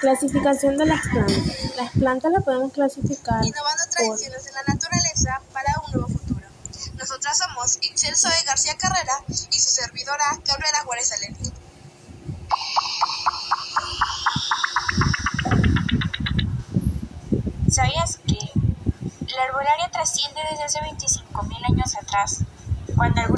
Clasificación de las plantas. Las plantas las podemos clasificar Innovando tradiciones de la naturaleza para un nuevo futuro. Nosotras somos Ixel Zoe García Carrera y su servidora Cabrera Juárez Aleni. ¿Sabías que la arbolaria trasciende desde hace 25.000 años atrás, cuando algún